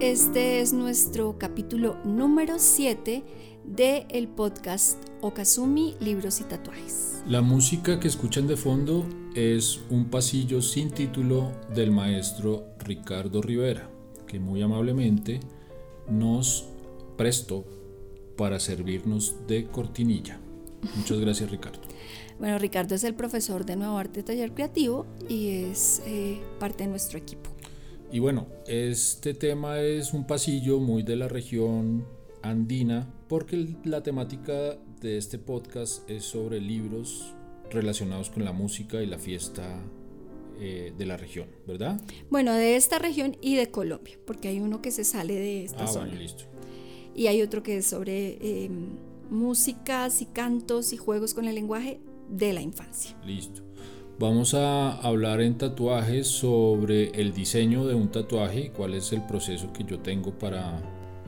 este es nuestro capítulo número 7 del el podcast Okazumi Libros y Tatuajes. La música que escuchan de fondo es un pasillo sin título del maestro Ricardo Rivera, que muy amablemente nos prestó para servirnos de cortinilla. Muchas gracias Ricardo. Bueno, Ricardo es el profesor de Nuevo Arte Taller Creativo y es eh, parte de nuestro equipo. Y bueno, este tema es un pasillo muy de la región andina porque la temática de este podcast es sobre libros relacionados con la música y la fiesta eh, de la región, ¿verdad? Bueno, de esta región y de Colombia, porque hay uno que se sale de esta ah, zona. Bueno, listo. Y hay otro que es sobre em, músicas y cantos y juegos con el lenguaje de la infancia. Listo. Vamos a hablar en tatuajes sobre el diseño de un tatuaje y cuál es el proceso que yo tengo para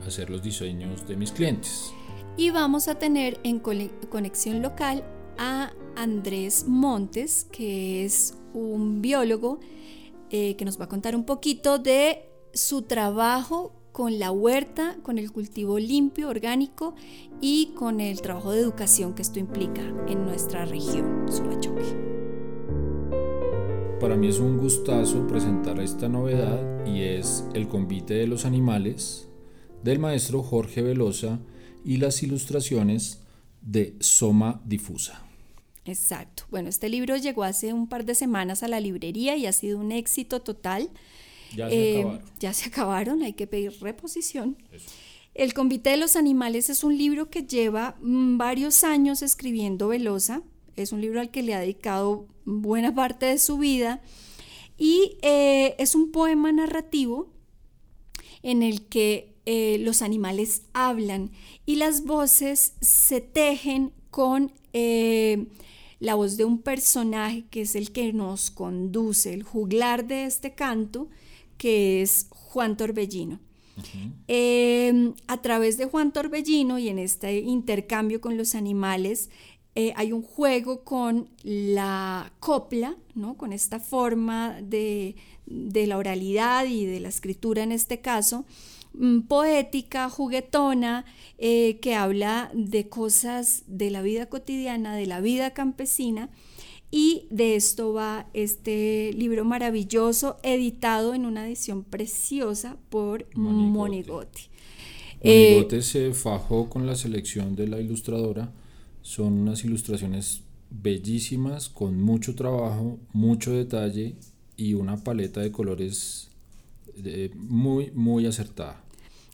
hacer los diseños de mis clientes. Y vamos a tener en conexión local a Andrés Montes, que es un biólogo eh, que nos va a contar un poquito de su trabajo con la huerta, con el cultivo limpio, orgánico y con el trabajo de educación que esto implica en nuestra región, Subachoque. Para mí es un gustazo presentar esta novedad y es El convite de los animales del maestro Jorge Velosa y las ilustraciones de Soma Difusa. Exacto. Bueno, este libro llegó hace un par de semanas a la librería y ha sido un éxito total. Ya se Eh, acabaron. Ya se acabaron, hay que pedir reposición. El convite de los animales es un libro que lleva mm, varios años escribiendo Velosa. Es un libro al que le ha dedicado buena parte de su vida. Y eh, es un poema narrativo en el que eh, los animales hablan y las voces se tejen con eh, la voz de un personaje que es el que nos conduce, el juglar de este canto, que es Juan Torbellino. Eh, a través de Juan Torbellino y en este intercambio con los animales, eh, hay un juego con la copla, ¿no? con esta forma de, de la oralidad y de la escritura en este caso, mm, poética, juguetona, eh, que habla de cosas de la vida cotidiana, de la vida campesina. Y de esto va este libro maravilloso, editado en una edición preciosa por Monigote. Monigote. Eh, Monigote se fajó con la selección de la ilustradora. Son unas ilustraciones bellísimas, con mucho trabajo, mucho detalle y una paleta de colores muy, muy acertada.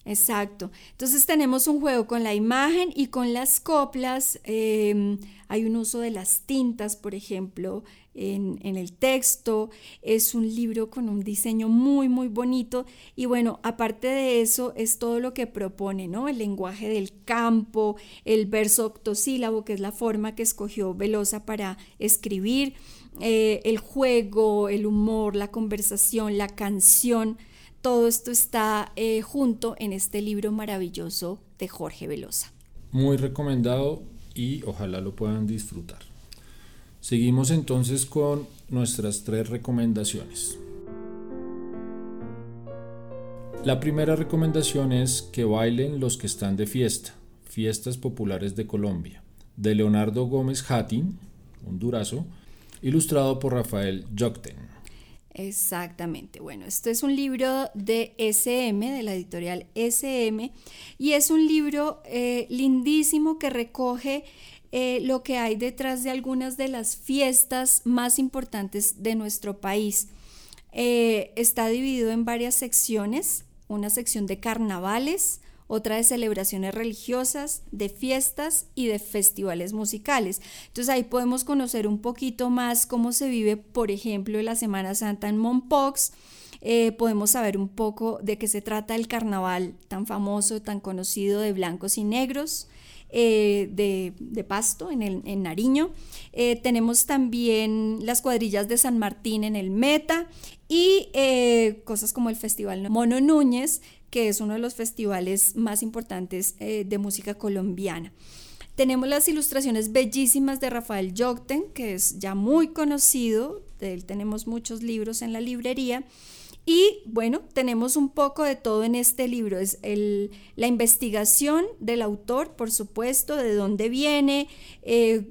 Exacto. Entonces tenemos un juego con la imagen y con las coplas. eh, hay un uso de las tintas, por ejemplo, en, el texto. Es un libro con un diseño muy, muy bonito. Y bueno, aparte de eso, es todo lo que propone, ¿no? El lenguaje del campo, el verso octosílabo, que es la forma que escogió Velosa para escribir, eh, el juego, el humor, la conversación, la canción. Todo esto está eh, junto en este libro maravilloso de Jorge Velosa. Muy recomendado y ojalá lo puedan disfrutar. Seguimos entonces con nuestras tres recomendaciones. La primera recomendación es que bailen los que están de fiesta, Fiestas Populares de Colombia, de Leonardo Gómez Hattin, un durazo, ilustrado por Rafael Jocten. Exactamente. Bueno, esto es un libro de SM, de la editorial SM, y es un libro eh, lindísimo que recoge eh, lo que hay detrás de algunas de las fiestas más importantes de nuestro país. Eh, está dividido en varias secciones, una sección de carnavales, otra de celebraciones religiosas, de fiestas y de festivales musicales. Entonces ahí podemos conocer un poquito más cómo se vive, por ejemplo, la Semana Santa en Mompox. Eh, podemos saber un poco de qué se trata el carnaval tan famoso, tan conocido de blancos y negros. Eh, de, Pasto, en, el, en Nariño. Eh, tenemos también las cuadrillas de San Martín en el Meta y eh, cosas como el Festival Mono Núñez, que es uno de los festivales más importantes de música colombiana. Tenemos las ilustraciones bellísimas de Rafael Jocten, que es ya muy conocido, de él tenemos muchos libros en la librería. Y bueno, tenemos un poco de todo en este libro. Es el, la investigación del autor, por supuesto, de dónde viene, eh,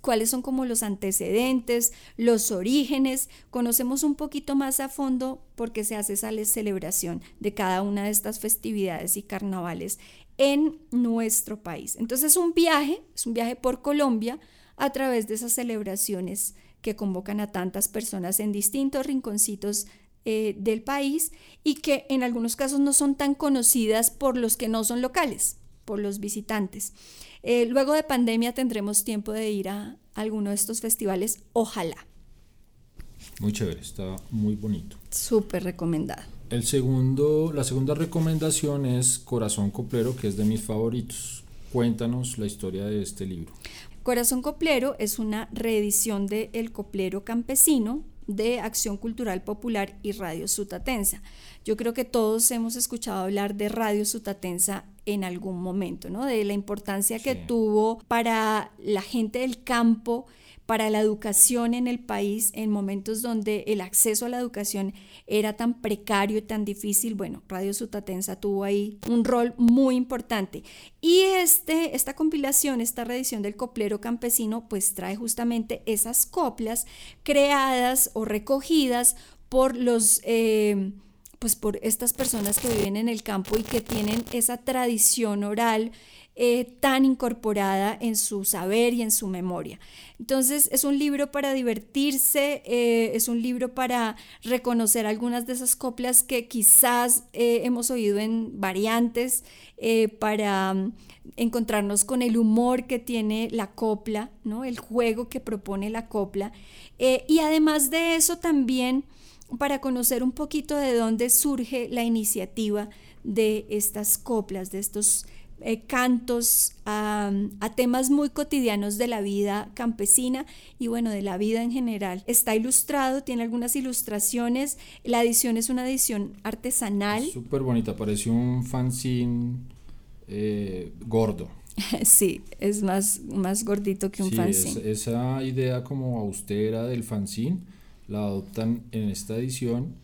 cuáles son como los antecedentes, los orígenes. Conocemos un poquito más a fondo porque se hace esa celebración de cada una de estas festividades y carnavales en nuestro país. Entonces es un viaje, es un viaje por Colombia a través de esas celebraciones que convocan a tantas personas en distintos rinconcitos eh, del país y que en algunos casos no son tan conocidas por los que no son locales, por los visitantes. Eh, luego de pandemia tendremos tiempo de ir a alguno de estos festivales, ojalá. Muy chévere, está muy bonito. Súper recomendado. El segundo, la segunda recomendación es Corazón Coplero, que es de mis favoritos. Cuéntanos la historia de este libro. Corazón Coplero es una reedición de El Coplero Campesino, de Acción Cultural Popular y Radio Sutatensa. Yo creo que todos hemos escuchado hablar de Radio Sutatensa en algún momento, ¿no? De la importancia que tuvo para la gente del campo para la educación en el país en momentos donde el acceso a la educación era tan precario y tan difícil, bueno, Radio Sutatensa tuvo ahí un rol muy importante. Y este, esta compilación, esta reedición del coplero campesino, pues trae justamente esas coplas creadas o recogidas por los... Eh, pues por estas personas que viven en el campo y que tienen esa tradición oral eh, tan incorporada en su saber y en su memoria. Entonces es un libro para divertirse, eh, es un libro para reconocer algunas de esas coplas que quizás eh, hemos oído en variantes, para mm, encontrarnos con el humor que tiene la copla, ¿no? el juego que propone la copla. y además de eso también para conocer un poquito de dónde surge la iniciativa de estas coplas, de estos eh, cantos a, temas muy cotidianos de la vida campesina y bueno, de la vida en general. Está ilustrado, tiene algunas ilustraciones, la edición es una edición artesanal. Súper bonita, parece un fanzine eh, gordo. Sí, es más, más gordito que un fanzine. esa idea como austera del fanzine la adoptan en esta edición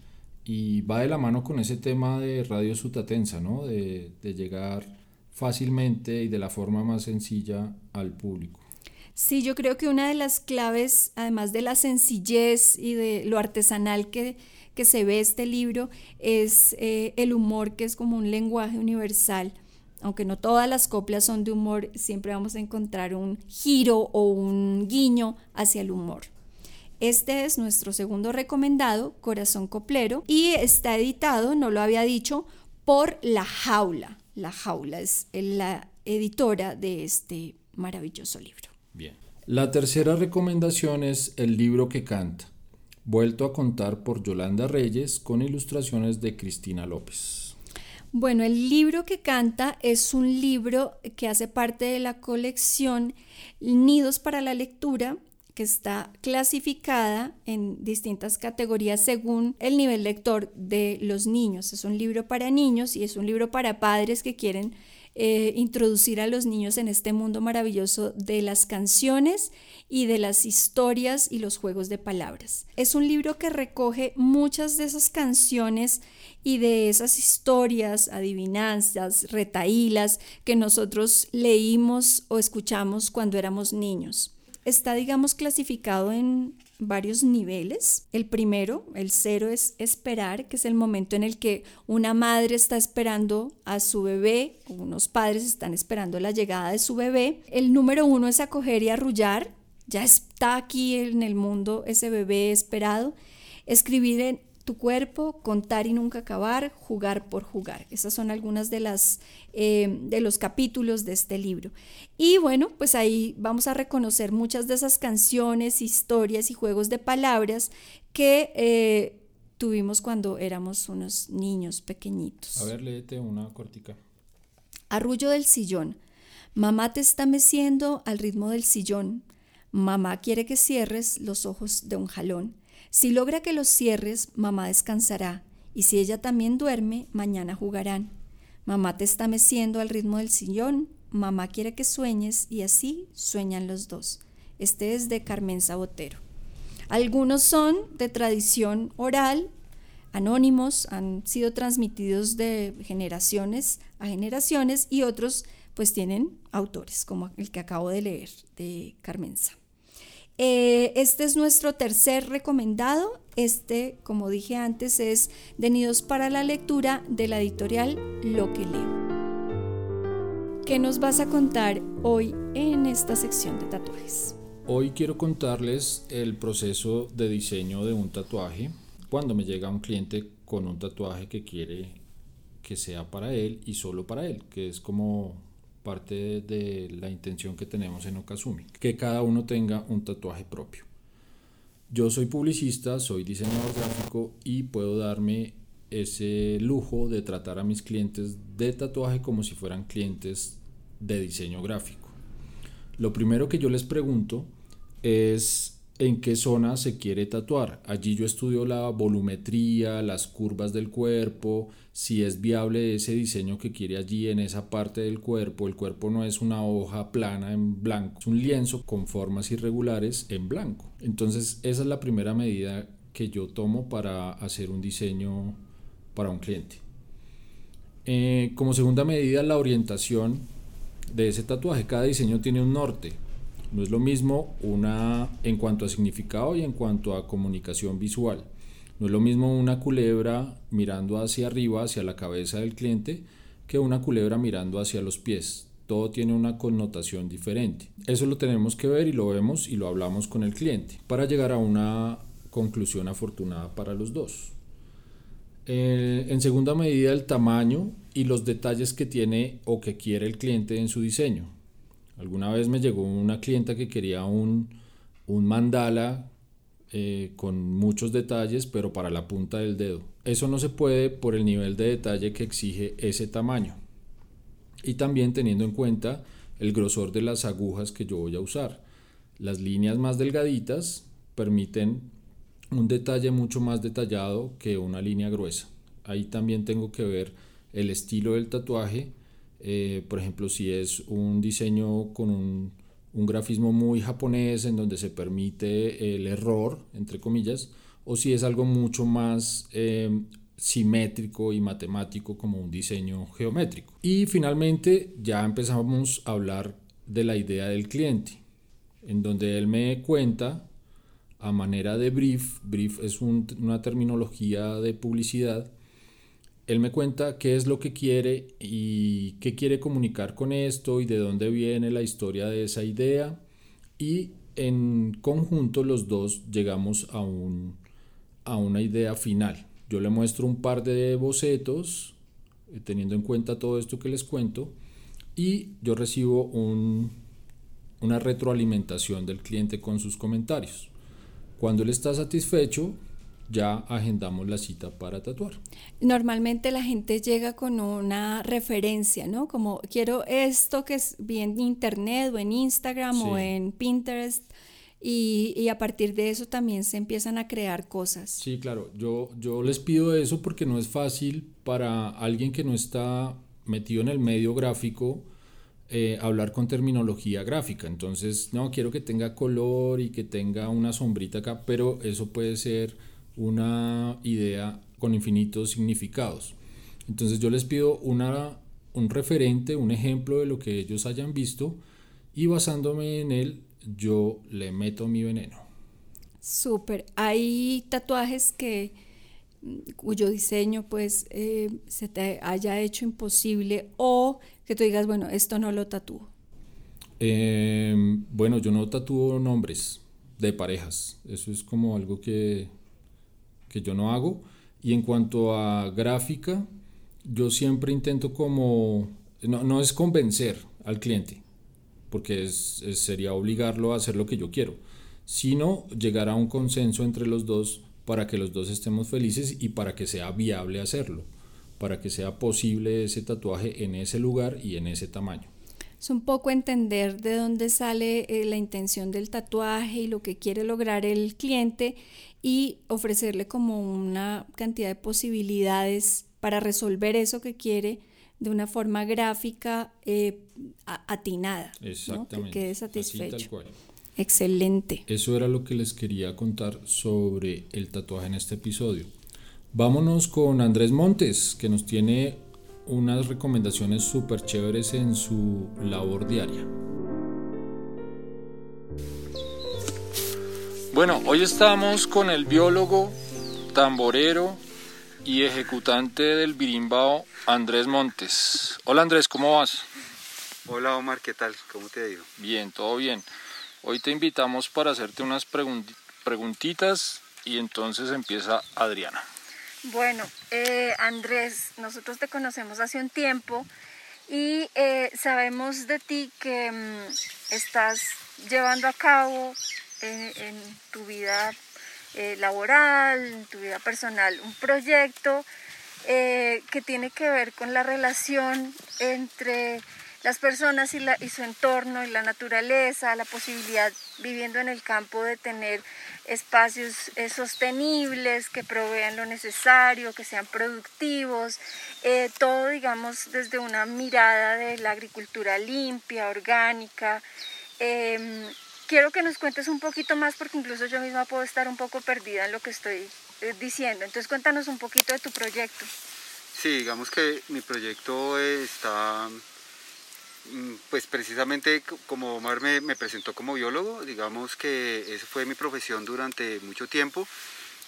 y va de la mano con ese tema de Radio Sutatensa, ¿no? De, llegar fácilmente y de la forma más sencilla al público. Sí, yo creo que una de las claves, además de la sencillez y de lo artesanal que, que se ve este libro, es eh, el humor, que es como un lenguaje universal. Aunque no todas las coplas son de humor, siempre vamos a encontrar un giro o un guiño hacia el humor. Este es nuestro segundo recomendado, Corazón Coplero, y está editado, no lo había dicho, por La Jaula. La Jaula es la editora de este maravilloso libro. Bien. La tercera recomendación es El libro que canta, vuelto a contar por Yolanda Reyes con ilustraciones de Cristina López. Bueno, el libro que canta es un libro que hace parte de la colección Nidos para la Lectura que está clasificada en distintas categorías según el nivel lector de los niños. Es un libro para niños y es un libro para padres que quieren eh, introducir a los niños en este mundo maravilloso de las canciones y de las historias y los juegos de palabras. Es un libro que recoge muchas de esas canciones y de esas historias, adivinanzas, retaílas que nosotros leímos o escuchamos cuando éramos niños está, digamos, clasificado en varios niveles. El primero, el cero, es esperar, que es el momento en el que una madre está esperando a su bebé, unos padres están esperando la llegada de su bebé. El número uno es acoger y arrullar. Ya está aquí en el mundo ese bebé esperado. Escribir en, tu cuerpo, contar y nunca acabar, jugar por jugar. Esas son algunas de las eh, de los capítulos de este libro. Y bueno, pues ahí vamos a reconocer muchas de esas canciones, historias y juegos de palabras que eh, tuvimos cuando éramos unos niños pequeñitos. A ver, léete una cortica. Arrullo del sillón. Mamá te está meciendo al ritmo del sillón. Mamá quiere que cierres los ojos de un jalón. Si logra que los cierres, mamá descansará, y si ella también duerme, mañana jugarán. Mamá te está meciendo al ritmo del sillón, mamá quiere que sueñes, y así sueñan los dos. Este es de Carmen Sabotero. Algunos son de tradición oral, anónimos, han sido transmitidos de generaciones a generaciones y otros pues tienen autores, como el que acabo de leer de Carmenza. Eh, este es nuestro tercer recomendado. Este, como dije antes, es De Nidos para la Lectura de la editorial Lo que leo. ¿Qué nos vas a contar hoy en esta sección de tatuajes? Hoy quiero contarles el proceso de diseño de un tatuaje cuando me llega un cliente con un tatuaje que quiere que sea para él y solo para él, que es como parte de la intención que tenemos en Okazumi, que cada uno tenga un tatuaje propio. Yo soy publicista, soy diseñador gráfico y puedo darme ese lujo de tratar a mis clientes de tatuaje como si fueran clientes de diseño gráfico. Lo primero que yo les pregunto es en qué zona se quiere tatuar. Allí yo estudio la volumetría, las curvas del cuerpo, si es viable ese diseño que quiere allí en esa parte del cuerpo. El cuerpo no es una hoja plana en blanco, es un lienzo con formas irregulares en blanco. Entonces esa es la primera medida que yo tomo para hacer un diseño para un cliente. Eh, como segunda medida, la orientación de ese tatuaje. Cada diseño tiene un norte no es lo mismo una en cuanto a significado y en cuanto a comunicación visual. No es lo mismo una culebra mirando hacia arriba, hacia la cabeza del cliente, que una culebra mirando hacia los pies. Todo tiene una connotación diferente. Eso lo tenemos que ver y lo vemos y lo hablamos con el cliente para llegar a una conclusión afortunada para los dos. Eh, en segunda medida, el tamaño y los detalles que tiene o que quiere el cliente en su diseño. Alguna vez me llegó una clienta que quería un, mandala eh, con muchos detalles, pero para la punta del dedo. Eso no se puede por el nivel de detalle que exige ese tamaño. Y también teniendo en cuenta el grosor de las agujas que yo voy a usar. Las líneas más delgaditas permiten un detalle mucho más detallado que una línea gruesa. Ahí también tengo que ver el estilo del tatuaje eh, por ejemplo, si es un diseño con un, grafismo muy japonés en donde se permite el error, entre comillas, o si es algo mucho más eh, simétrico y matemático como un diseño geométrico. Y finalmente ya empezamos a hablar de la idea del cliente, en donde él me cuenta a manera de brief, brief es una terminología de publicidad, él me cuenta qué es lo que quiere y qué quiere comunicar con esto y de dónde viene la historia de esa idea. Y en conjunto los dos llegamos a, un, a una idea final. Yo le muestro un par de bocetos, eh, teniendo en cuenta todo esto que les cuento, y yo recibo una retroalimentación del cliente con sus comentarios. Cuando él está satisfecho, ya agendamos la cita para tatuar. Normalmente la gente llega con una referencia, ¿no? Como quiero esto que es bien en internet o en Instagram o en Pinterest. Y, a partir de eso también se empiezan a crear cosas. Sí, claro, yo, yo les pido eso porque no es fácil para alguien que no está metido en el medio gráfico eh, hablar con terminología gráfica. Entonces, no, quiero que tenga color y que tenga una sombrita acá, pero eso puede ser una idea con infinitos significados. Entonces yo les pido una, un referente, un ejemplo de lo que ellos hayan visto y basándome en él yo le meto mi veneno. Súper. Hay tatuajes que cuyo diseño pues eh, se te haya hecho imposible o que tú digas, bueno, esto no lo tatúo. Em, bueno, yo no tatúo nombres de parejas. Eso es como algo que yo no hago. Y en cuanto a gráfica, yo siempre intento como, no, no es convencer al cliente, porque sería obligarlo a hacer lo que yo quiero, sino llegar a un consenso entre los dos para que los dos estemos felices y para que sea viable hacerlo, para que sea posible ese tatuaje en ese lugar y en ese tamaño. Es un poco entender de dónde sale eh, la intención del tatuaje y lo que quiere lograr el cliente y ofrecerle como una cantidad de posibilidades para resolver eso que quiere de una forma gráfica eh, atinada, Exactamente. que quede satisfecho. Excelente. Eso era lo que les quería contar sobre el tatuaje en este episodio. Vámonos con Andrés Montes, que nos tiene unas recomendaciones súper chéveres en su labor diaria. Bueno, hoy estamos con el biólogo, tamborero y ejecutante del birimbao, Andrés Montes. Hola Andrés, ¿cómo vas? Hola Omar, ¿qué tal? ¿Cómo te ha ido? Bien, todo bien. Hoy te invitamos para hacerte unas preguntitas y entonces empieza Adriana. Bueno, eh, Andrés, nosotros te conocemos hace un tiempo y eh, sabemos de ti que mm, estás llevando a cabo en, tu vida eh, laboral, en tu vida personal, un proyecto que tiene que ver con la relación entre las personas y, su entorno y la naturaleza, la posibilidad viviendo en el campo de tener espacios eh, sostenibles que provean lo necesario, que sean productivos, eh, todo digamos desde una mirada de la agricultura limpia, orgánica. Em, quiero que nos cuentes un poquito más porque incluso yo misma puedo estar un poco perdida en lo que estoy eh, diciendo. Entonces cuéntanos un poquito de tu proyecto. Sí, digamos que mi proyecto está pues precisamente como Omar me, presentó como biólogo, digamos que esa fue mi profesión durante mucho tiempo.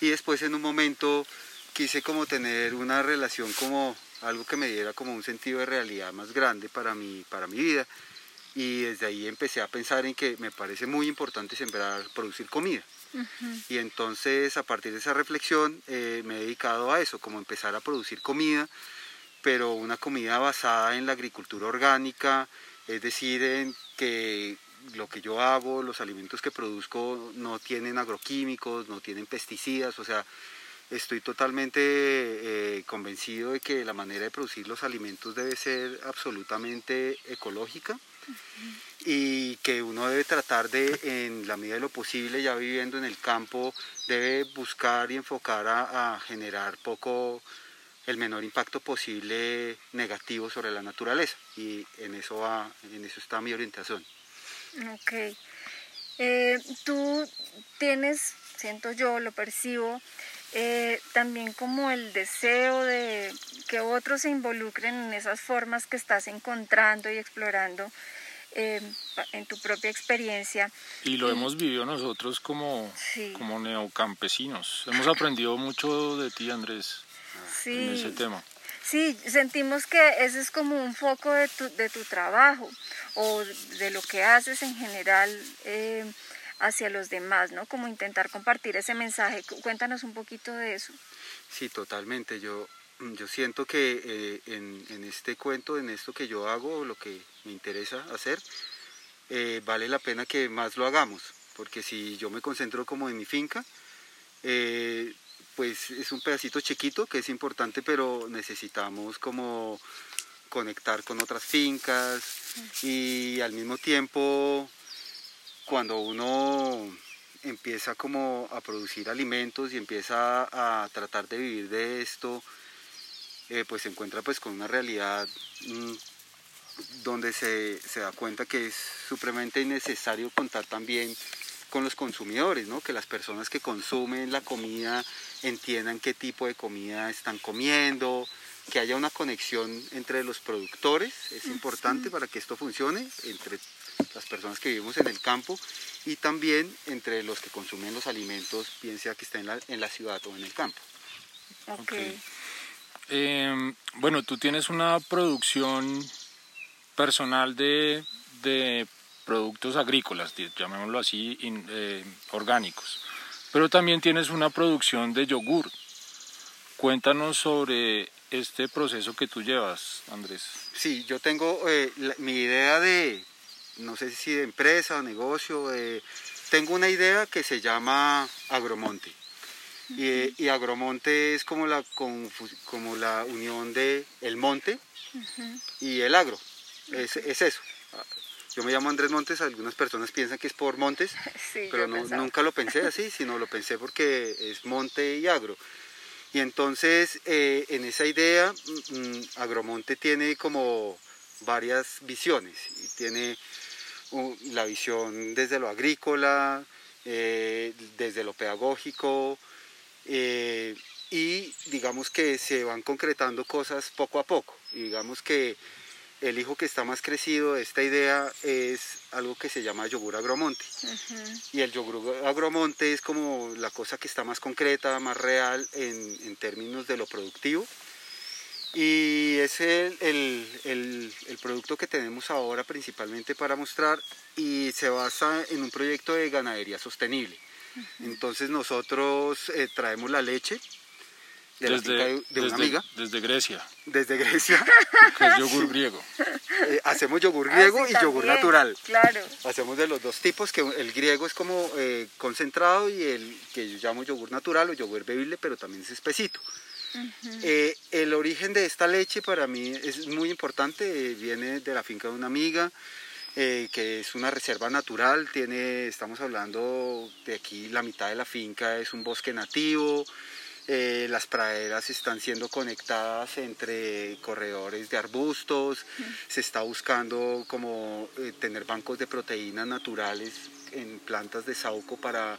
Y después en un momento quise como tener una relación como algo que me diera como un sentido de realidad más grande para mi, para mi vida. Y desde ahí empecé a pensar en que me parece muy importante sembrar, producir comida. Y entonces a partir de esa reflexión eh, me he dedicado a eso, como empezar a producir comida pero una comida basada en la agricultura orgánica, es decir, en que lo que yo hago, los alimentos que produzco no tienen agroquímicos, no tienen pesticidas, o sea, estoy totalmente eh, convencido de que la manera de producir los alimentos debe ser absolutamente ecológica y que uno debe tratar de, en la medida de lo posible, ya viviendo en el campo, debe buscar y enfocar a generar poco el menor impacto posible negativo sobre la naturaleza y en eso, va, en eso está mi orientación. Ok. Eh, tú tienes, siento yo, lo percibo, eh, también como el deseo de que otros se involucren en esas formas que estás encontrando y explorando eh, en tu propia experiencia. Y lo hemos vivido nosotros como, como neocampesinos. Hemos aprendido mucho de ti, Andrés sí. ese tema. Sí, sentimos que ese es como un foco de tu, de tu trabajo o de lo que haces en general eh, hacia los demás, ¿no? Como intentar compartir ese mensaje. Cuéntanos un poquito de eso. Sí, totalmente. Yo, yo siento que eh, en, en, este cuento, en esto que yo hago, lo que me interesa hacer, eh, vale la pena que más lo hagamos, porque si yo me concentro como en mi finca, pues es un pedacito chiquito que es importante, pero necesitamos como conectar con otras fincas y al mismo tiempo cuando uno empieza como a producir alimentos y empieza a tratar de vivir de esto, eh, pues se encuentra pues con una realidad mm, donde se, se da cuenta que es supremamente necesario contar también con los consumidores, ¿no? que las personas que consumen la comida entiendan qué tipo de comida están comiendo, que haya una conexión entre los productores, es importante para que esto funcione, entre las personas que vivimos en el campo y también entre los que consumen los alimentos, bien sea que estén en la, ciudad o en el campo. Okay. Em, bueno, tú tienes una producción personal de, de productos agrícolas, llamémoslo así, eh, orgánicos. Pero también tienes una producción de yogur. Cuéntanos sobre este proceso que tú llevas, Andrés. Sí, yo tengo eh, mi idea de, no sé si de empresa o negocio, eh, tengo una idea que se llama Agromonte. y, Agromonte es como la, como la unión de el monte y el agro. Es, es, eso. Yo me llamo Andrés Montes, algunas personas piensan que es por Montes, pero nunca lo pensé así, sino lo pensé porque es monte y agro. Y entonces eh, en esa idea mm, mm, Agromonte tiene como varias visiones. Tiene la visión desde lo agrícola, eh, desde lo pedagógico, eh, y digamos que se van concretando cosas poco a poco. Y digamos que el hijo que está más crecido de esta idea es algo que se llama yogur agromonte. Y el yogur agromonte es como la cosa que está más concreta, más real en, en términos de lo productivo. Y es el, el, el, producto que tenemos ahora principalmente para mostrar y se basa en un proyecto de ganadería sostenible. Entonces nosotros eh, traemos la leche, de desde, la de, desde, una amiga. Desde Grecia. Desde Grecia. Que es yogur griego. Eh, hacemos yogur griego Ah, y yogur natural. Claro. Hacemos de los dos tipos, que el griego es como eh, concentrado y el que yo llamo yogur natural o yogur bebible, pero también es espesito. Eh, el origen de esta leche para mí es muy importante, viene de la finca de una amiga, que es una reserva natural, tiene, estamos hablando de aquí, la mitad de la finca es un bosque nativo, eh, las praderas están siendo conectadas entre corredores de arbustos, se está buscando como eh, tener bancos de proteínas naturales en plantas de saúco para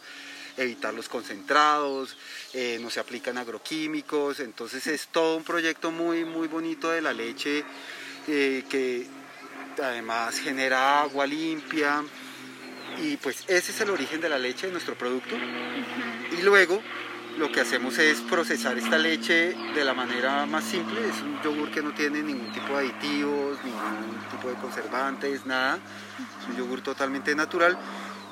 evitar los concentrados, eh, no se aplican agroquímicos, entonces es todo un proyecto muy muy bonito de la leche que además genera agua limpia y pues ese es el origen de la leche de nuestro producto. Y luego lo que hacemos es procesar esta leche de la manera más simple. Es un yogur que no tiene ningún tipo de aditivos, ningún tipo de conservantes, nada. Es un yogur totalmente natural.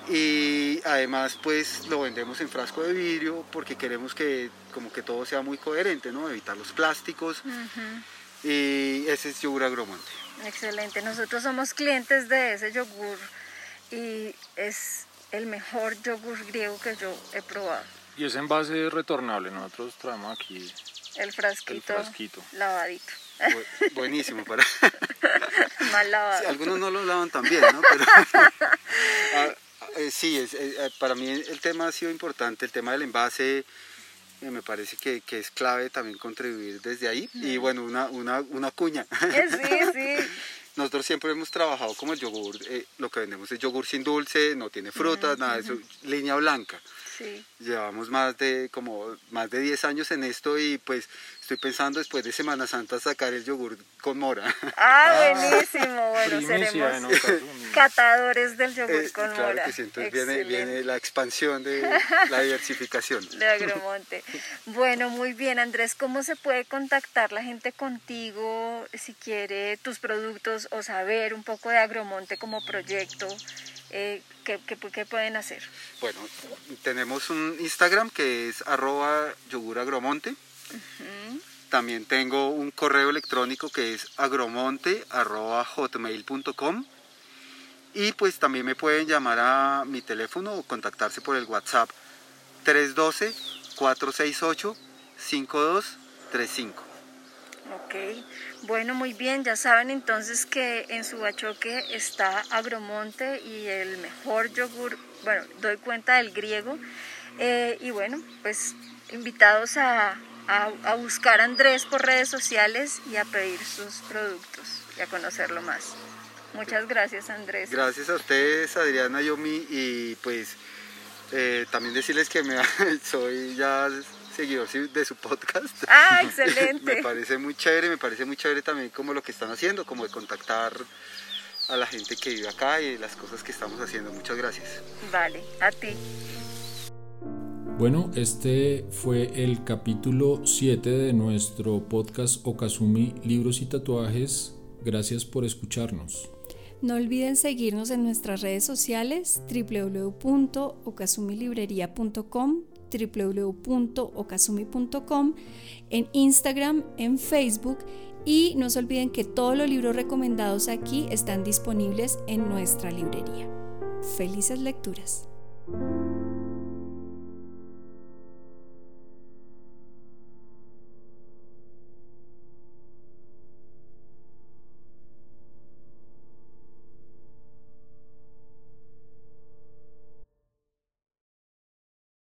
Y además pues lo vendemos en frasco de vidrio porque queremos que como que todo sea muy coherente, ¿no? Evitar los plásticos. Uh -huh. Y ese es yogur agromonte. Excelente. Nosotros somos clientes de ese yogur y es el mejor yogur griego que yo he probado. Y es envase retornable, nosotros traemos aquí el frasquito, el frasquito. lavadito. Bu buenísimo para... Mal lavado. Sí, algunos no lo lavan tan bien, ¿no? Pero... ah, eh, sí, es, eh, para mí el tema ha sido importante, el tema del envase eh, me parece que, que, es clave también contribuir desde ahí. Mm. Y bueno, una, una, una cuña. Sí, sí. Nosotros siempre hemos trabajado como el yogur, eh, lo que vendemos es yogur sin dulce, no tiene frutas, mm, nada de eso, línea blanca. Sí. Llevamos más de como más de 10 años en esto y pues estoy pensando después de Semana Santa sacar el yogur con mora. Ah, buenísimo. Bueno, seremos catadores del yogur Eh, con claro mora. que sí, entonces viene, viene la expansión de la diversificación. De Agromonte. Bueno, muy bien, Andrés, ¿cómo se puede contactar la gente contigo si quiere tus productos o saber un poco de Agromonte como proyecto? Eh, ¿qué, qué, qué pueden hacer? Bueno, tenemos un Instagram que es arroba yoguragromonte. También tengo un correo electrónico que es agromonte.hotmail.com y pues también me pueden llamar a mi teléfono o contactarse por el WhatsApp 312-468-5235. Ok, bueno, muy bien, ya saben entonces que en Subachoque está Agromonte y el mejor yogur, bueno, doy cuenta del griego. Eh, y bueno, pues invitados a, a, a, buscar a Andrés por redes sociales y a pedir sus productos y a conocerlo más. Muchas gracias Andrés. Gracias a ustedes, Adriana Yomi, y pues eh, también decirles que me, soy ya seguidor de su podcast. Ah, excelente. me parece muy chévere, me parece muy chévere también como lo que están haciendo, como de contactar a la gente que vive acá y las cosas que estamos haciendo. Muchas gracias. Vale, a ti. Bueno, este fue el capítulo 7 de nuestro podcast Okazumi Libros y Tatuajes. Gracias por escucharnos. No olviden seguirnos en nuestras redes sociales www.okazumilibrería.com www.okazumi.com en Instagram, en Facebook y no se olviden que todos los libros recomendados aquí están disponibles en nuestra librería. Felices lecturas.